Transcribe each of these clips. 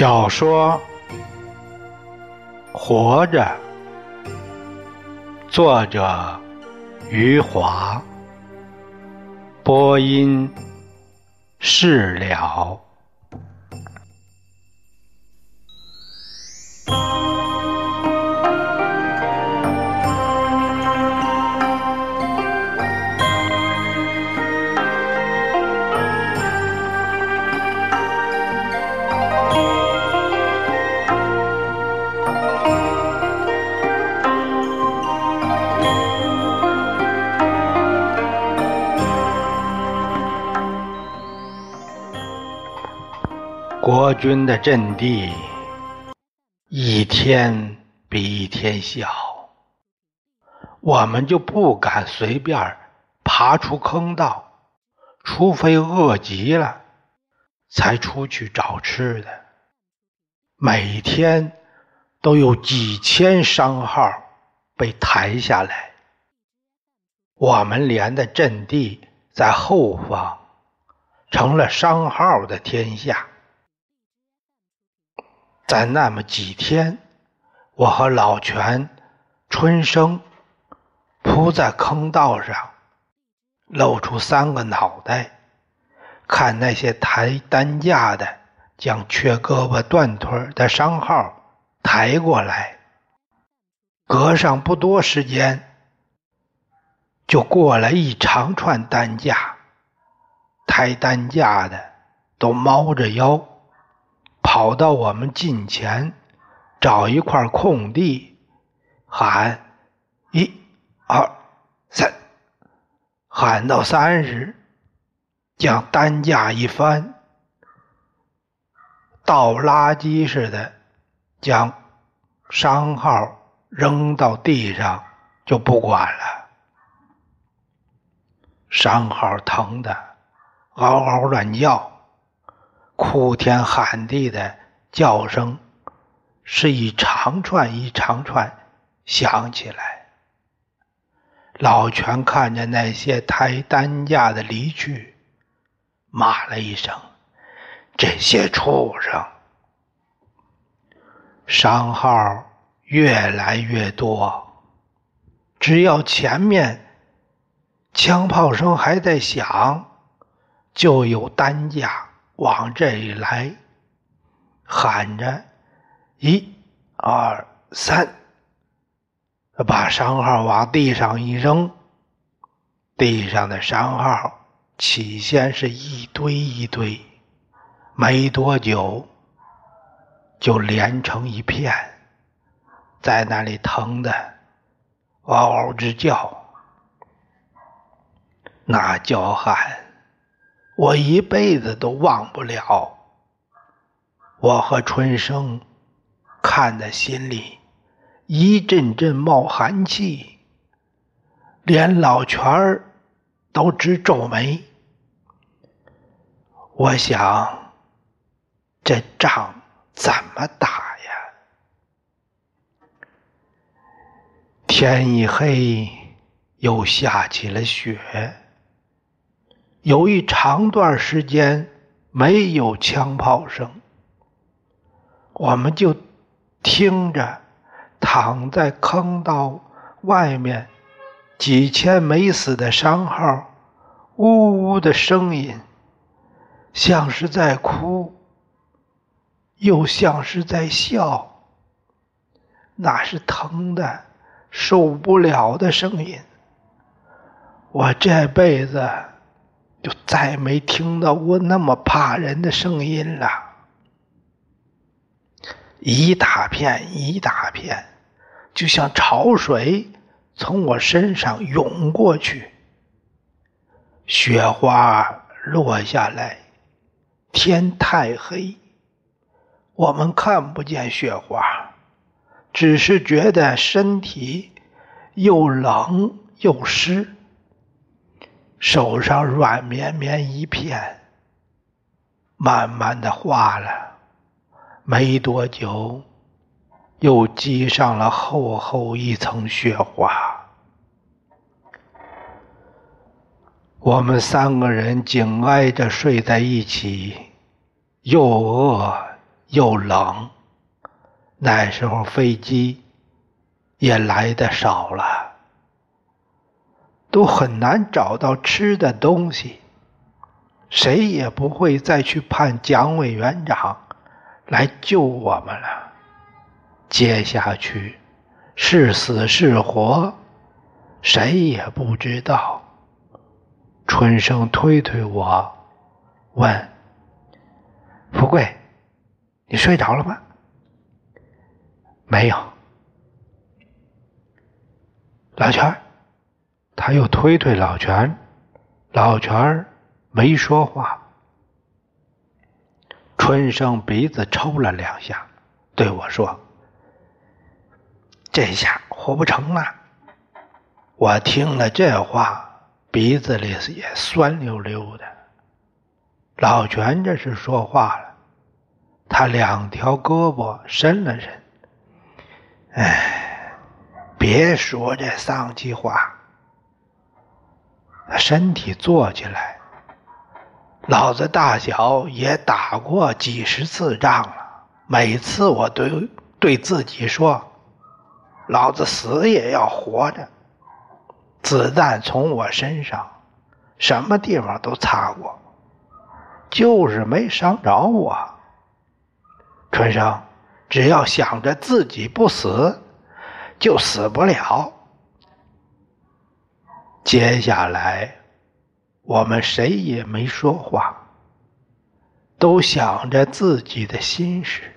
小说《活着》，作者余华，播音释了。军的阵地一天比一天小，我们就不敢随便爬出坑道，除非饿极了，才出去找吃的。每天都有几千商号被抬下来，我们连的阵地在后方，成了商号的天下。在那么几天，我和老全、春生扑在坑道上，露出三个脑袋，看那些抬担架的将缺胳膊断腿的伤号抬过来。隔上不多时间，就过来一长串担架，抬担架的都猫着腰。跑到我们近前，找一块空地，喊：“一、二、三！”喊到三十，将担架一翻，倒垃圾似的将伤号扔到地上，就不管了。伤号疼的嗷嗷乱叫。哭天喊地的叫声是一长串一长串响起来。老全看着那些抬担架的离去，骂了一声：“这些畜生！”伤号越来越多，只要前面枪炮声还在响，就有担架。往这里来，喊着“一、二、三”，把伤号往地上一扔，地上的伤号起先是一堆一堆，没多久就连成一片，在那里疼的嗷嗷直叫，那叫喊。我一辈子都忘不了。我和春生看在心里，一阵阵冒寒气，连老全儿都直皱眉。我想，这仗怎么打呀？天一黑，又下起了雪。有一长段时间没有枪炮声，我们就听着躺在坑道外面几千没死的伤号呜呜的声音，像是在哭，又像是在笑，那是疼的受不了的声音。我这辈子。就再没听到过那么怕人的声音了，一大片一大片，就像潮水从我身上涌过去。雪花落下来，天太黑，我们看不见雪花，只是觉得身体又冷又湿。手上软绵绵一片，慢慢的化了，没多久，又积上了厚厚一层雪花。我们三个人紧挨着睡在一起，又饿又冷，那时候飞机也来的少了，都很难找到吃的东西，谁也不会再去盼蒋委员长来救我们了。接下去是死是活，谁也不知道。春生推推我，问：“富贵。”你睡着了吗？没有。老全，他又推推老全，老全没说话。春生鼻子抽了两下，对我说：“这下活不成了。”我听了这话，鼻子里也酸溜溜的。老全这是说话了。他两条胳膊伸了伸，哎，别说这丧气话。身体坐起来，老子大小也打过几十次仗了，每次我对对自己说，老子死也要活着。子弹从我身上什么地方都擦过，就是没伤着我。春生，只要想着自己不死，就死不了。接下来，我们谁也没说话，都想着自己的心事。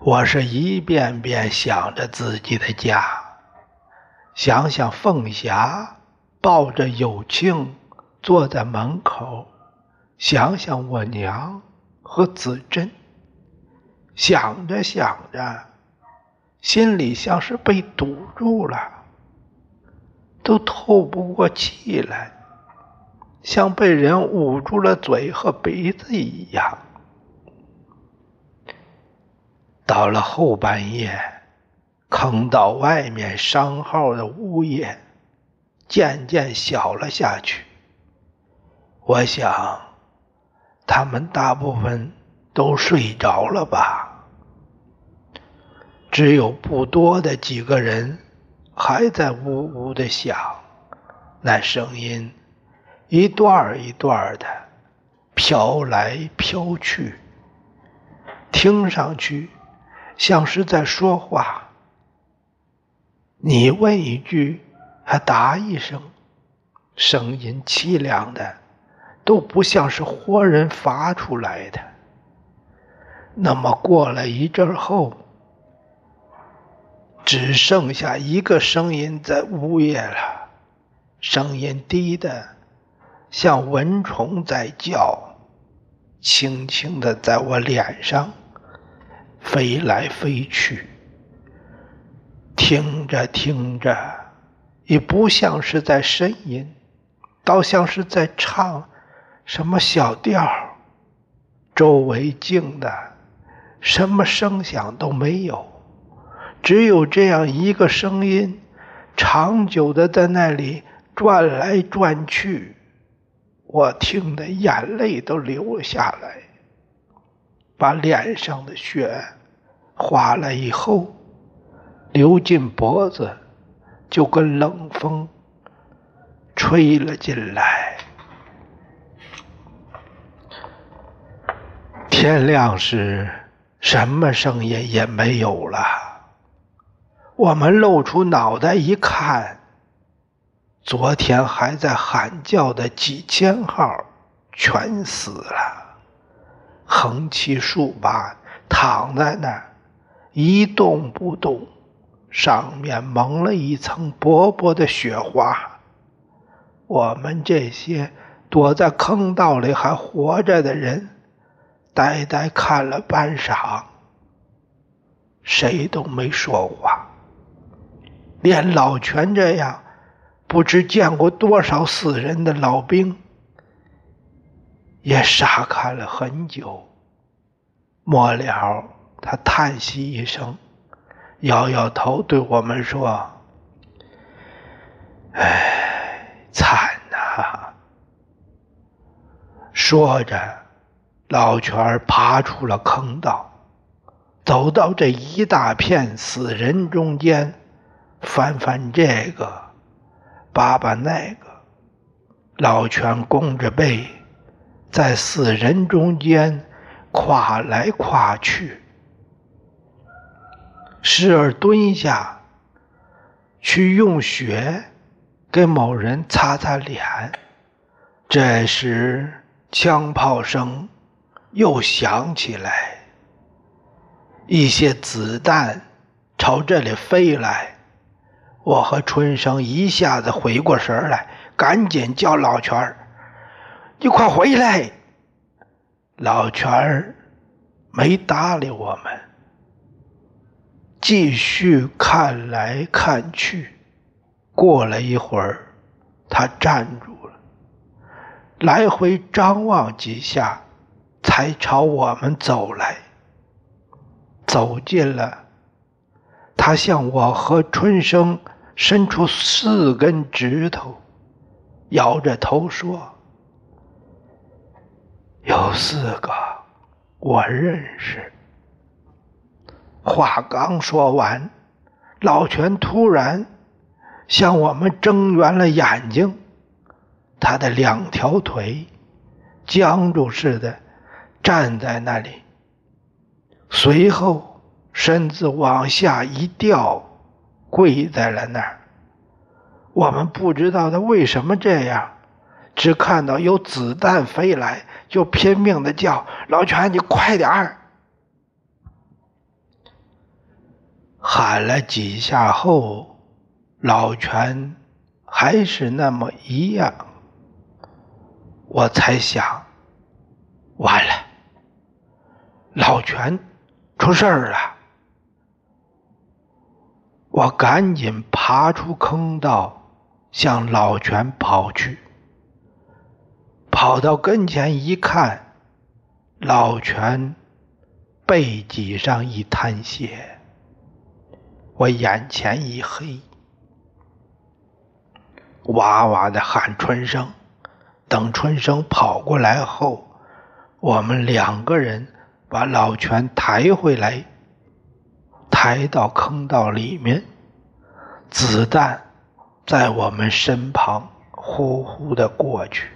我是一遍遍想着自己的家，想想凤霞抱着有庆坐在门口，想想我娘。和子珍想着想着，心里像是被堵住了，都透不过气来，像被人捂住了嘴和鼻子一样。到了后半夜，坑道外面商号的呜咽渐渐小了下去，我想。他们大部分都睡着了吧？只有不多的几个人还在呜呜的响，那声音一段一段的飘来飘去，听上去像是在说话。你问一句，他答一声，声音凄凉的。都不像是活人发出来的。那么过了一阵后，只剩下一个声音在呜咽了，声音低的像蚊虫在叫，轻轻的在我脸上飞来飞去。听着听着，也不像是在呻吟，倒像是在唱。什么小调？周围静的，什么声响都没有，只有这样一个声音，长久的在那里转来转去。我听得眼泪都流了下来，把脸上的血化了以后，流进脖子，就跟冷风吹了进来。天亮时，什么声音也没有了。我们露出脑袋一看，昨天还在喊叫的几千号全死了，横七竖八躺在那儿，一动不动，上面蒙了一层薄薄的雪花。我们这些躲在坑道里还活着的人。呆呆看了半晌，谁都没说话，连老全这样不知见过多少死人的老兵也傻看了很久。末了，他叹息一声，摇摇头，对我们说：“唉，惨呐！”说着。老全爬出了坑道，走到这一大片死人中间，翻翻这个，扒扒那个。老全弓着背，在死人中间跨来跨去，时而蹲下去用血给某人擦擦脸。这时，枪炮声又响起来，一些子弹朝这里飞来。我和春生一下子回过神来。赶紧叫老全儿，你快回来！老全儿没搭理我们，继续看来看去。过了一会儿，他站住了，来回张望几下，才朝我们走来。走近了，他向我和春生伸出四根指头。摇着头说：“有四个，我认识。”话刚说完，老全突然向我们睁圆了眼睛，他的两条腿僵住似的站在那里，随后身子往下一掉，跪在了那儿。我们不知道他为什么这样，只看到有子弹飞来，就拼命的叫：“老全，你快点儿！”喊了几下后，老全还是那么一样。我才想，完了，老全出事儿了。我赶紧爬出坑道。向老全跑去，跑到跟前一看，老全背脊上一滩血，我眼前一黑，哇哇的喊春生。等春生跑过来后，我们两个人把老全抬回来，抬到坑道里面，子弹。在我们身旁呼呼的过去，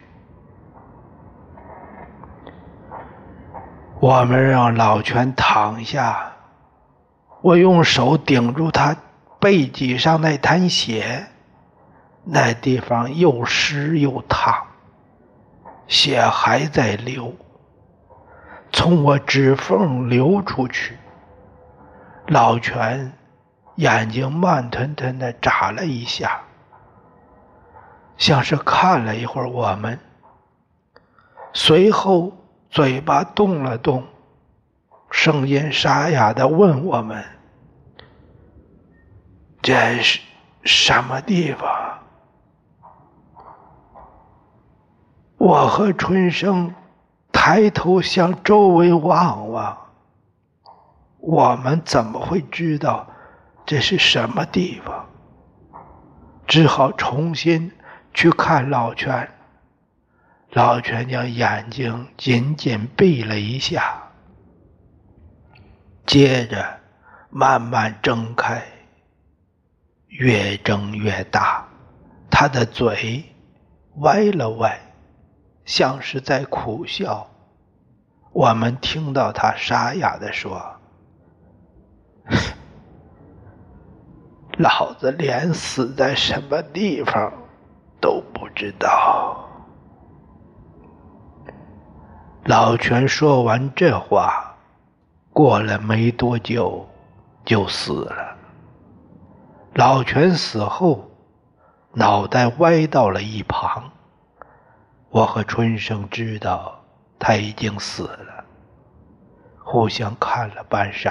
我们让老全躺下，我用手顶住他背脊上那滩血，那地方又湿又烫，血还在流，从我指缝流出去。老泉眼睛慢吞吞的眨了一下。像是看了一会儿我们，随后嘴巴动了动，声音沙哑的问我们：“这是什么地方？”我和春生抬头向周围望望，我们怎么会知道这是什么地方？只好重新。去看老泉，老泉将眼睛紧紧闭了一下，接着慢慢睁开，越睁越大，他的嘴歪了歪，像是在苦笑。我们听到他沙哑的说：“ 老子连死在什么地方。”都不知道。老全说完这话，过了没多久就死了。老全死后，脑袋歪到了一旁。我和春生知道他已经死了，互相看了半晌。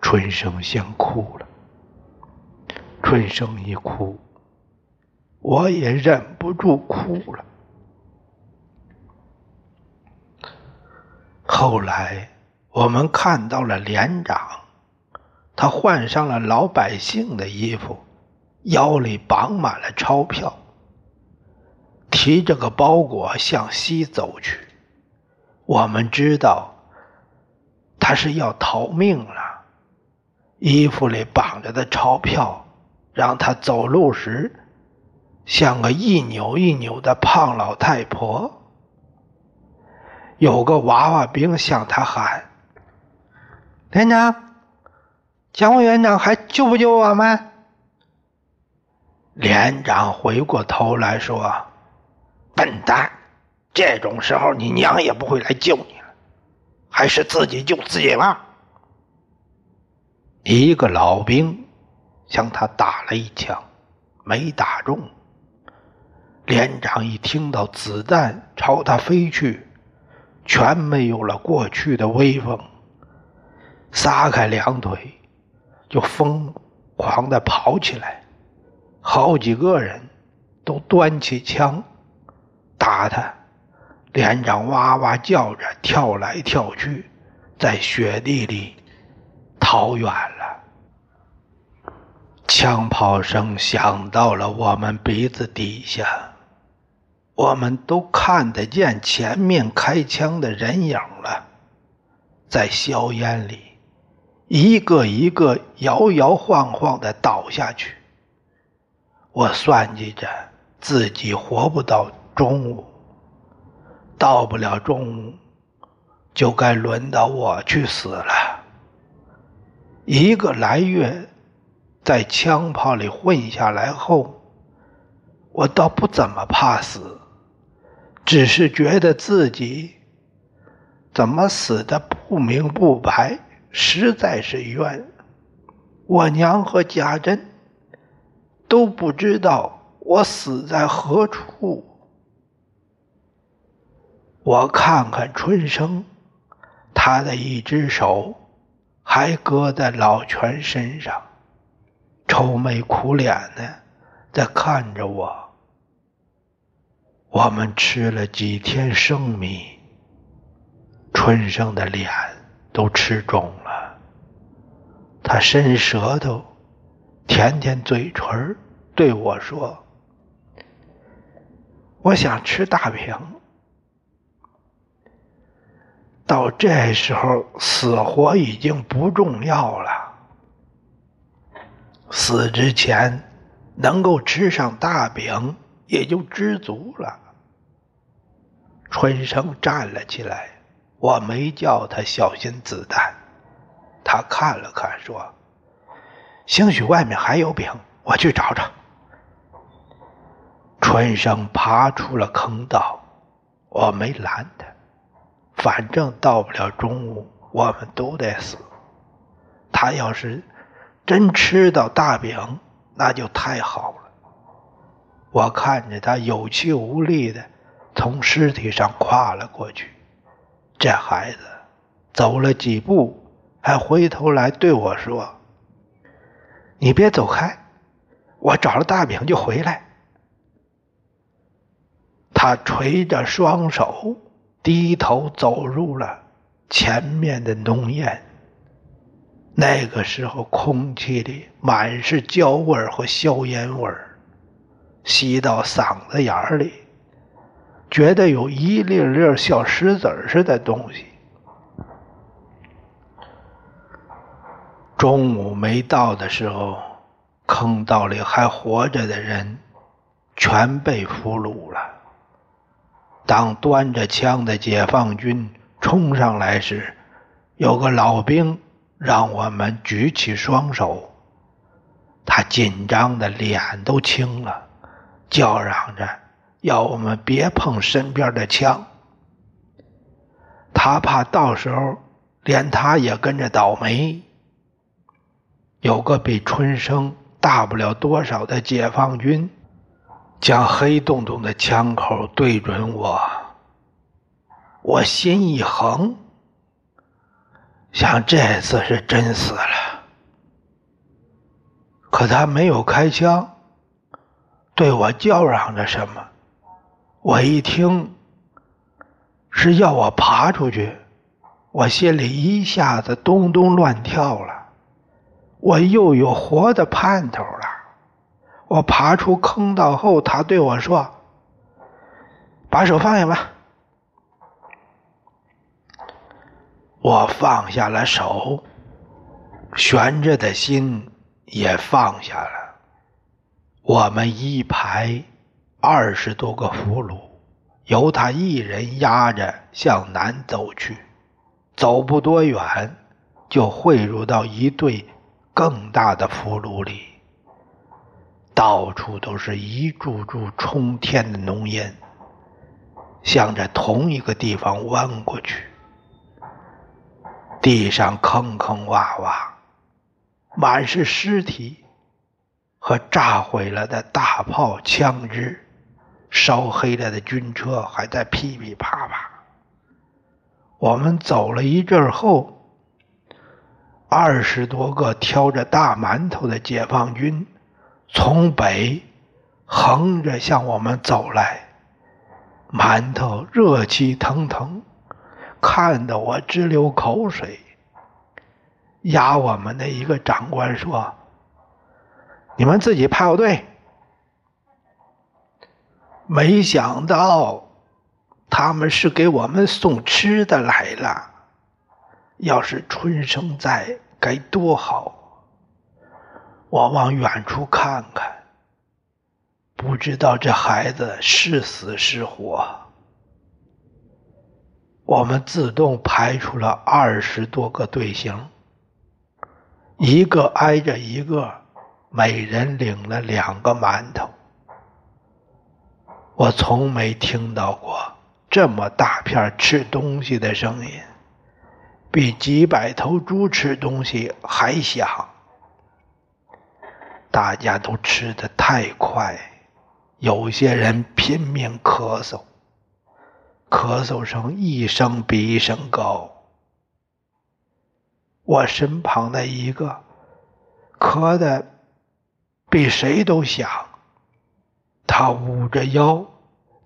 春生先哭了，春生一哭。我也忍不住哭了。后来我们看到了连长，他换上了老百姓的衣服，腰里绑满了钞票，提着个包裹向西走去。我们知道他是要逃命了，衣服里绑着的钞票让他走路时像个一扭一扭的胖老太婆。有个娃娃兵向他喊：“连长，蒋委员长还救不救我们？”连长回过头来说：“笨蛋，这种时候你娘也不会来救你了，还是自己救自己吧。”一个老兵向他打了一枪，没打中。连长一听到子弹朝他飞去。全没有了过去的威风，撒开两腿，就疯狂的跑起来。好几个人都端起枪打他，连长哇哇叫着跳来跳去，在雪地里跑远了。枪炮声响到了我们鼻子底下。我们都看得见前面开枪的人影了，在硝烟里，一个一个摇摇晃晃的倒下去。我算计着自己活不到中午，到不了中午，就该轮到我去死了。一个来月在枪炮里混下来后，我倒不怎么怕死。只是觉得自己怎么死的不明不白，实在是冤。我娘和家珍都不知道我死在何处。我看看春生，他的一只手还搁在老全身上，愁眉苦脸的在看着我。我们吃了几天生米，春生的脸都吃肿了。他伸舌头，舔舔嘴唇，对我说：“我想吃大饼。”到这时候，死活已经不重要了。死之前能够吃上大饼。也就知足了。春生站了起来，我没叫他小心子弹。他看了看，说：“兴许外面还有饼，我去找找。”春生爬出了坑道，我没拦他。反正到不了中午，我们都得死。他要是真吃到大饼，那就太好了。我看着他有气无力的从尸体上跨了过去，这孩子走了几步，还回头来对我说：“你别走开，我找了大饼就回来。”他垂着双手，低头走入了前面的浓烟。那个时候，空气里满是焦味和硝烟味。吸到嗓子眼里，觉得有一粒粒小石子似的东西。中午没到的时候，坑道里还活着的人全被俘虏了。当端着枪的解放军冲上来时，有个老兵让我们举起双手，他紧张的脸都青了。叫嚷着要我们别碰身边的枪，他怕到时候连他也跟着倒霉。有个比春生大不了多少的解放军，将黑洞洞的枪口对准我，我心一横，想这次是真死了。可他没有开枪。对我叫嚷着什么？我一听是要我爬出去，我心里一下子咚咚乱跳了。我又有活的盼头了。我爬出坑道后，他对我说：“把手放下吧。”我放下了手，悬着的心也放下了。我们一排二十多个俘虏，由他一人押着向南走去。走不多远，就汇入到一队更大的俘虏里。到处都是一柱柱冲天的浓烟，向着同一个地方弯过去。地上坑坑洼洼，满是尸体和炸毁了的大炮、枪支，烧黑了的军车还在噼噼啪啪。我们走了一阵后，二十多个挑着大馒头的解放军。从北横着向我们走来，馒头热气腾腾，看得我直流口水。押我们的一个长官说：“你们自己排好队。”没想到他们是给我们送吃的来了。要是春生在，该多好！我往远处看看，不知道这孩子是死是活。我们自动排出了二十多个队形，一个挨着一个，每人领了两个馒头。我从没听到过这么大片吃东西的声音，比几百头猪吃东西还响。大家都吃的太快，有些人拼命咳嗽，咳嗽声一声比一声高。我身旁的一个咳的比谁都响，他捂着腰，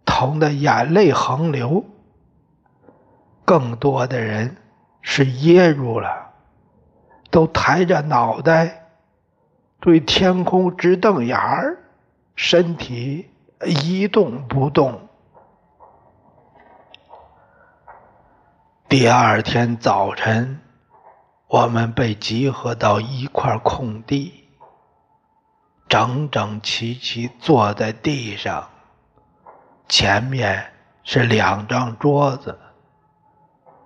疼得眼泪横流。更多的人是噎住了，都抬着脑袋。对天空直瞪眼儿，身体一动不动。第二天早晨，我们被集合到一块空地，整整齐齐坐在地上，前面是两张桌子，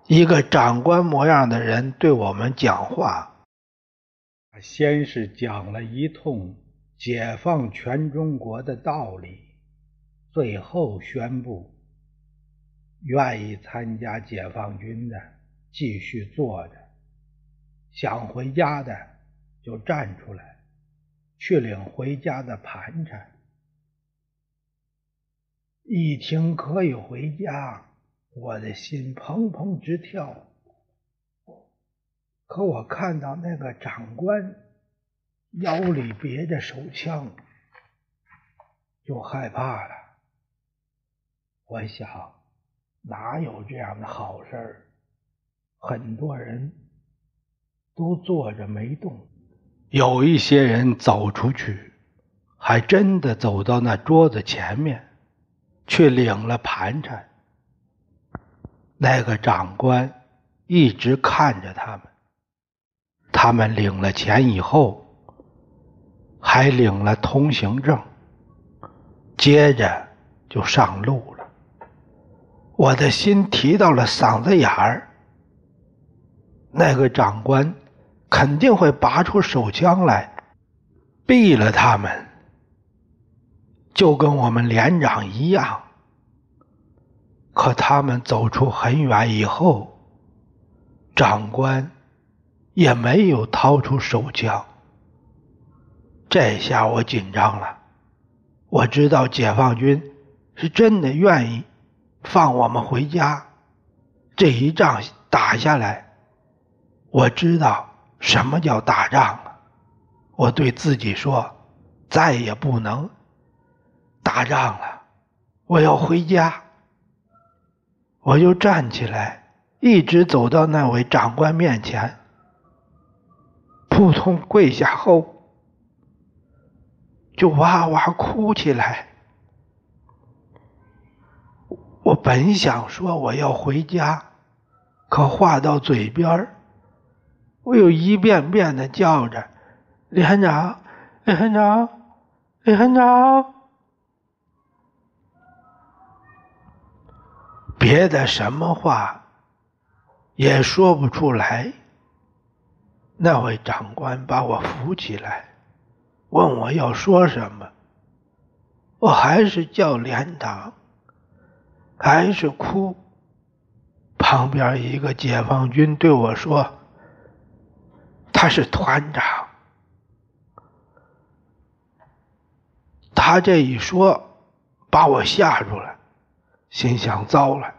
一个长官模样的人对我们讲话。先是讲了一通解放全中国的道理，最后宣布：愿意参加解放军的继续坐着，想回家的就站出来，去领回家的盘缠。一听可以回家，我的心砰砰直跳。可我看到那个长官腰里别着手枪，就害怕了。我想，哪有这样的好事儿？很多人都坐着没动，有一些人走出去，还真的走到那桌子前面，去领了盘缠。那个长官一直看着他们。他们领了钱以后，还领了通行证，接着就上路了。我的心提到了嗓子眼儿。那个长官肯定会拔出手枪来，毙了他们，就跟我们连长一样。可他们走出很远以后，长官。也没有掏出手枪，这下我紧张了。我知道解放军是真的愿意放我们回家。这一仗打下来，我知道什么叫打仗了。我对自己说，再也不能打仗了，我要回家。我就站起来，一直走到那位长官面前。扑通跪下后，就哇哇哭起来。我本想说我要回家，可话到嘴边儿，我又一遍遍的叫着：“连长，连长，连长。”别的什么话也说不出来。那位长官把我扶起来，问我要说什么，我还是叫连长，还是哭。旁边一个解放军对我说：“他是团长。”他这一说，把我吓住了。心想：糟了！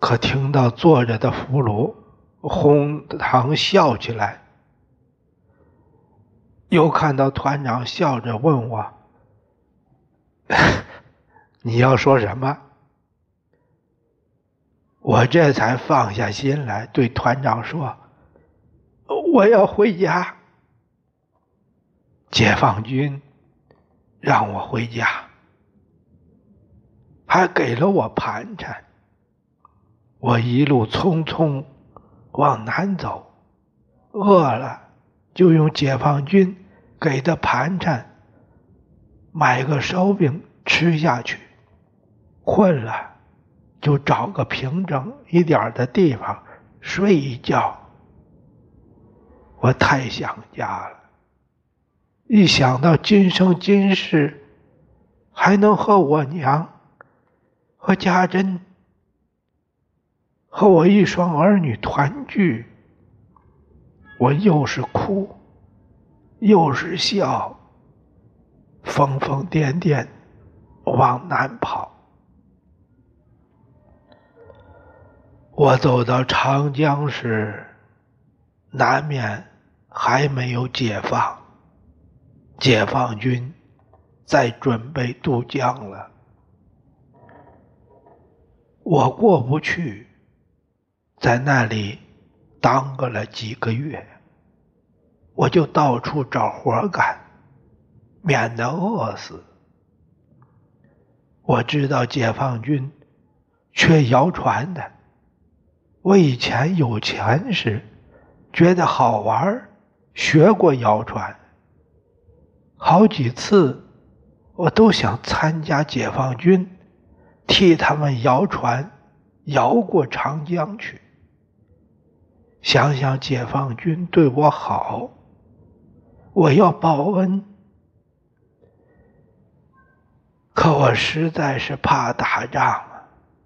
可听到坐着的俘虏哄堂笑起来，又看到团长笑着问我：“ 你要说什么？”我这才放下心来，对团长说：“我要回家。”解放军让我回家。还给了我盘缠，我一路匆匆往南走，饿了就用解放军给的盘缠买个烧饼吃下去，困了就找个平整一点的地方睡一觉。我太想家了，一想到今生今世还能和我娘。和家珍和我一双儿女团聚，我又是哭又是笑，疯疯癫癫往南跑。我走到长江时，南面还没有解放，解放军在准备渡江了。我过不去，在那里耽搁了几个月，我就到处找活干，免得饿死。我知道解放军缺摇船的，我以前有钱时觉得好玩，学过摇船，好几次我都想参加解放军。替他们摇船，摇过长江去。想想解放军对我好，我要报恩。可我实在是怕打仗，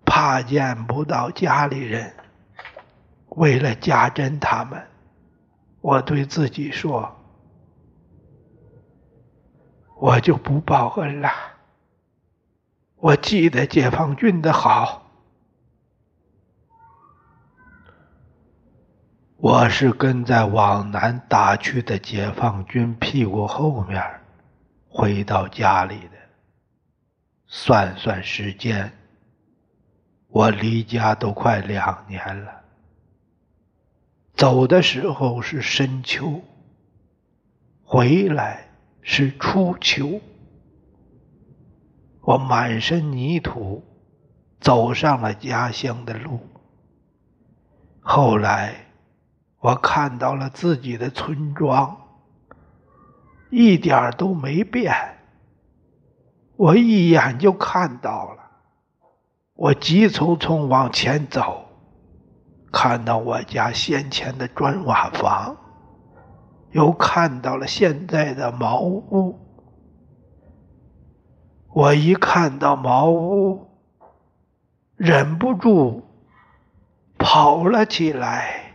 怕见不到家里人。为了家珍他们，我对自己说，我就不报恩了。我记得解放军的好，我是跟在往南打去的解放军屁股后面回到家里的。算算时间，我离家都快两年了。走的时候是深秋，回来是初秋。我满身泥土，走上了家乡的路。后来，我看到了自己的村庄，一点都没变。我一眼就看到了，我急匆匆往前走，看到我家先前的砖瓦房，又看到了现在的茅屋。我一看到茅屋，忍不住跑了起来。